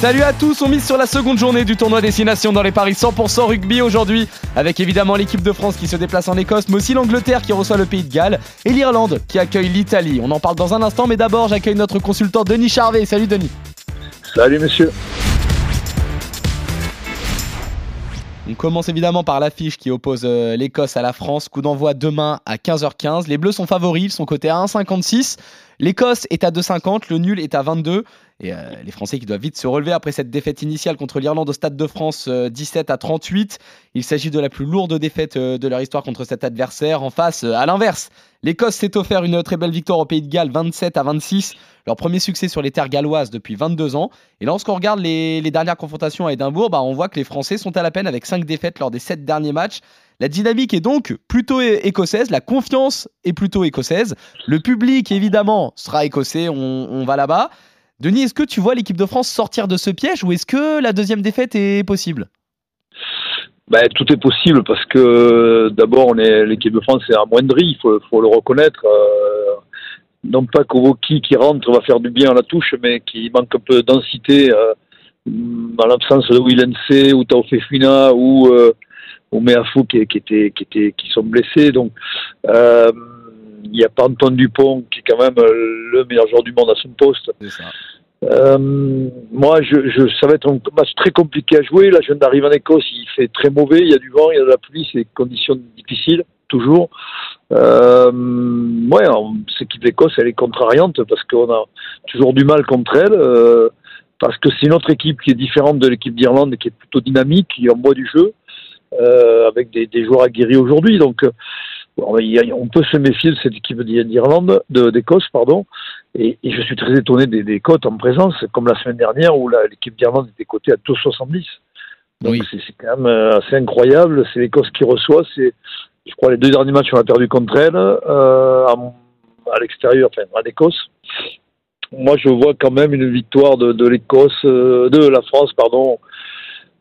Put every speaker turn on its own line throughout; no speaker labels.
Salut à tous, on mise sur la seconde journée du tournoi Destination dans les paris 100% rugby aujourd'hui, avec évidemment l'équipe de France qui se déplace en Écosse, mais aussi l'Angleterre qui reçoit le Pays de Galles et l'Irlande qui accueille l'Italie. On en parle dans un instant, mais d'abord j'accueille notre consultant Denis Charvet. Salut Denis.
Salut monsieur.
On commence évidemment par l'affiche qui oppose euh, l'Écosse à la France. Coup d'envoi demain à 15h15. Les Bleus sont favoris, ils sont cotés à 1,56. L'Écosse est à 2,50, le nul est à 22. Et euh, les Français qui doivent vite se relever après cette défaite initiale contre l'Irlande au Stade de France 17 euh, à 38. Il s'agit de la plus lourde défaite euh, de leur histoire contre cet adversaire. En face, à l'inverse, l'Écosse s'est offert une très belle victoire au Pays de Galles 27 à 26. Leur premier succès sur les terres galloises depuis 22 ans. Et lorsqu'on regarde les, dernières confrontations à Édimbourg, bah, on voit que les Français sont à la peine avec 5 défaites lors des 7 derniers matchs. La dynamique est donc plutôt écossaise, la confiance est plutôt écossaise. Le public, évidemment, sera écossais, on va là-bas. Denis, est-ce que tu vois l'équipe de France sortir de ce piège ou est-ce que la deuxième défaite est possible?
Ben, tout est possible parce que d'abord on est l'équipe de France est amoindrie, il faut, le reconnaître. Euh, non pas qu'Ovoki qui rentre va faire du bien à la touche, mais qui manque un peu de densité euh, en l'absence de Willense ou Taofefina ou euh, ou Meafou qui, qui, était, qui, était, qui sont blessés. Donc euh, il n'y a pas Antoine Dupont qui est quand même le meilleur joueur du monde à son poste. Euh, moi, je, je, ça va être un match très compliqué à jouer. Là, je viens d'arriver en Écosse, il fait très mauvais, il y a du vent, il y a de la pluie, c'est des conditions difficiles, toujours. Euh, ouais, cette équipe d'Écosse, elle est contrariante parce qu'on a toujours du mal contre elle. Euh, parce que c'est une autre équipe qui est différente de l'équipe d'Irlande, qui est plutôt dynamique, qui envoie du jeu, euh, avec des, des, joueurs aguerris aujourd'hui. Donc, on peut se méfier de cette équipe d'Irlande, d'Écosse, pardon. Et, je suis très étonné des, cotes en présence, comme la semaine dernière où l'équipe d'Irlande était cotée à 2,70. Donc c'est quand même euh, assez incroyable. C'est l'Écosse qui reçoit. C'est, je crois, les deux derniers matchs on a perdu contre elle euh, à, l'extérieur, enfin à l'Écosse. Moi, je vois quand même une victoire de, l'Écosse, euh, de la France, pardon,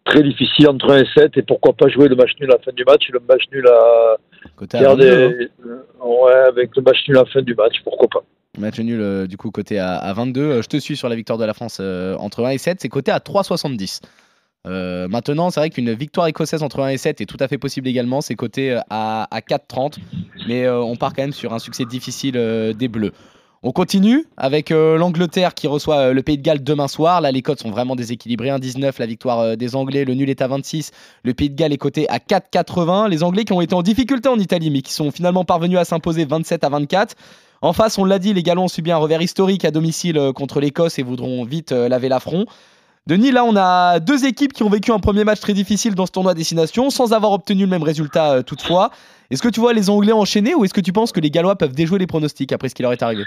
très difficile entre 1 et 7 et pourquoi pas jouer le match nul à la fin du match le match nul à
côté à 22,
ouais, avec le match nul à la fin du match pourquoi pas
match nul euh, du coup côté à, 22 euh, je te suis sur la victoire de la France euh, entre 1 et 7 c'est côté à 3,70 maintenant, c'est vrai qu'une victoire écossaise entre 1 et 7 est tout à fait possible également. C'est côté à, à 4,30. Mais on part quand même sur un succès difficile des Bleus. On continue avec euh, l'Angleterre qui reçoit euh, le Pays de Galles demain soir. Là, les cotes sont vraiment déséquilibrées. 1,19 la victoire euh, des Anglais, le nul est à 26. Le Pays de Galles est coté à 4,80. Les Anglais qui ont été en difficulté en Italie, mais qui sont finalement parvenus à s'imposer 27 à 24. En face, on l'a dit, les Galons ont subi un revers historique à domicile contre l'Écosse et voudront vite laver l'affront. Denis, là, on a deux équipes qui ont vécu un premier match très difficile dans ce tournoi destination sans avoir obtenu le même résultat toutefois. Est-ce que tu vois les Anglais enchaîner ou est-ce que tu penses que les Gallois peuvent déjouer les pronostics après ce qui leur est arrivé?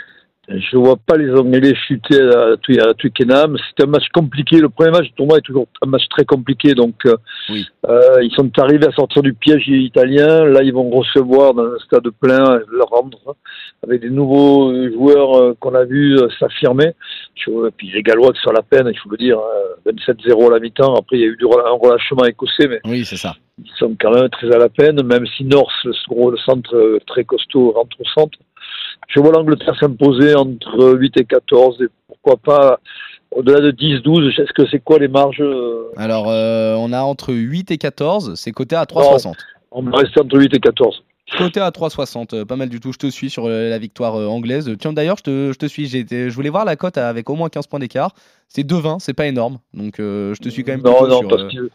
Je ne vois pas les Anglais chuter à, à Twickenham. C'est un match compliqué. Le premier match du tournoi est toujours un match très compliqué. Donc, euh, euh, ils sont arrivés à sortir du piège italien. Là, ils vont recevoir dans un stade plein, leur rendre, hein, avec des nouveaux joueurs euh, qu'on a vus s'affirmer. Et puis les Gallois qui sont à la peine, il faut le dire. 27-0 hein, à la mi-temps. Après, il y a eu un relâchement écossais. Mais
oui, c'est ça.
Ils sont quand même très à la peine, même si North, le centre très costaud, rentre au centre. Je vois l'Angleterre s'imposer entre 8 et 14 et pourquoi pas au-delà de 10-12. Est-ce que c'est quoi les marges euh
Alors, euh, on a entre 8 et 14, c'est coté à 3,60.
On va rester entre 8 et 14.
Côté à 3,60, euh, pas mal du tout. Je te suis sur la victoire anglaise. Tiens, d'ailleurs, je te, je te suis. Je voulais voir la cote avec au moins 15 points d'écart. C'est 2,20, c'est pas énorme. Donc, je te suis quand même.
Non, non, parce que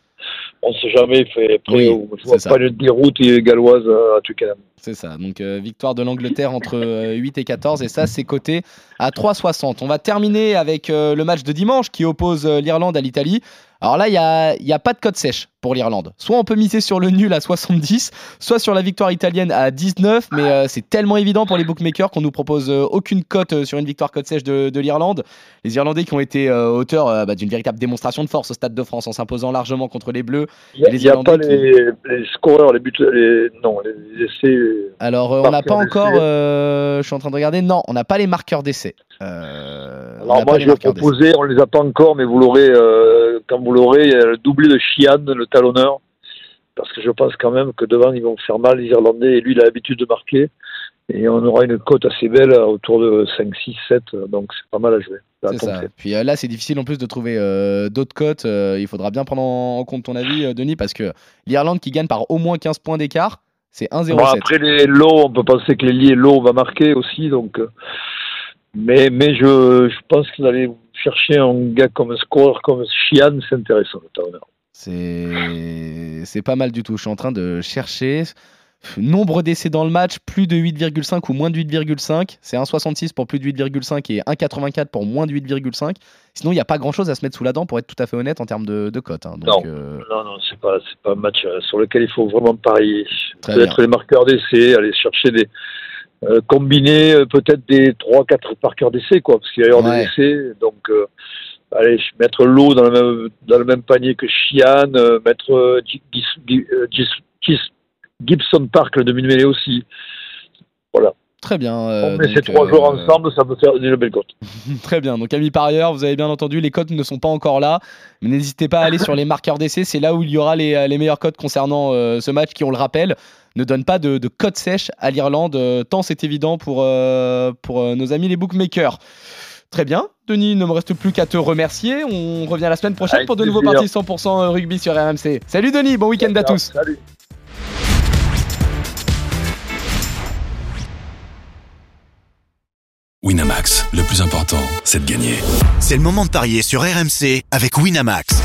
on ne sait jamais. Après, oui, je vois pas le déroute galloise à Twickenham.
C'est ça. Donc, euh, victoire de l'Angleterre entre 8 euh, et 14. Et ça, c'est coté à 3,60. On va terminer avec euh, le match de dimanche qui oppose l'Irlande à l'Italie. Alors là, il n'y a, y a pas de code sèche pour l'Irlande. Soit on peut miser sur le nul à 70, soit sur la victoire italienne à 19, mais euh, c'est tellement évident pour les bookmakers qu'on nous propose euh, aucune cote euh, sur une victoire code sèche de, l'Irlande. Les Irlandais qui ont été auteurs bah, d'une véritable démonstration de force au Stade de France en s'imposant largement contre les Bleus.
Il n'y a, pas les, scoreurs, les buts, non, les essais.
Alors on n'a pas encore, je suis en train de regarder, non, on n'a pas les marqueurs d'essais. On
Alors moi, je
les
vais proposer, on les a pas encore, mais vous l'aurez, euh, quand vous l'aurez, le doublé de Chian, le talonneur, parce que je pense quand même que devant, ils vont faire mal, les Irlandais, et lui, il a l'habitude de marquer, et on aura une cote assez belle, euh, autour de 5, 6, 7, euh, donc c'est pas mal à jouer.
C'est ça. Puis euh, là, c'est difficile en plus de trouver euh, d'autres cotes. Il faudra bien prendre en, compte ton avis, Denis, parce que l'Irlande qui gagne par au moins 15 points d'écart, c'est 1-0-7.
Bon, après les low, on peut penser que l'ailier low va marquer aussi, donc. Mais mais je, je pense que allez chercher un gars comme un scoreur comme Chian, c'est intéressant.
C'est pas mal du tout. Je suis en train de chercher. Nombre d'essais dans le match, plus de 8,5 ou moins de 8,5. C'est 1,66 pour plus de 8,5 et 1,84 pour moins de 8,5. Sinon, il n'y a pas grand chose à se mettre sous la dent pour être tout à fait honnête en termes de, de cote. hein.
Non.
euh,
Non, non, c'est pas, c'est pas un match euh, sur lequel il faut vraiment parier. Peut-être les marqueurs d'essai, aller chercher des. Euh, combiner euh, peut-être des 3-4 marqueurs d'essai, quoi, parce qu'il va y avoir
Ouais.
des essais. Donc, euh, allez, mettre l'eau dans, le même- dans le même panier que Chian, mettre Gibson Park, le demi-mêlée aussi.
très bien.
On met ces trois joueurs ensemble, ça peut faire une belle cote.
Très bien. Donc, amis parieurs, vous avez bien entendu, les cotes ne sont pas encore là. Mais n'hésitez pas à aller sur les marqueurs d'essai. C'est là où il y aura les, les meilleures cotes concernant ce match qui, on le rappelle, ne donne pas de, de cote sèche à l'Irlande, euh, tant c'est évident pour, euh, pour euh, nos amis les bookmakers. Très bien. Denis, il ne me reste plus qu'à te remercier. On revient la semaine prochaine
Avec
pour de nouveaux parties 100% rugby sur RMC. Salut Denis, bon week-end à tous.
Salut.
Winamax, le plus important, c'est de gagner.
C'est le moment de parier sur RMC avec Winamax.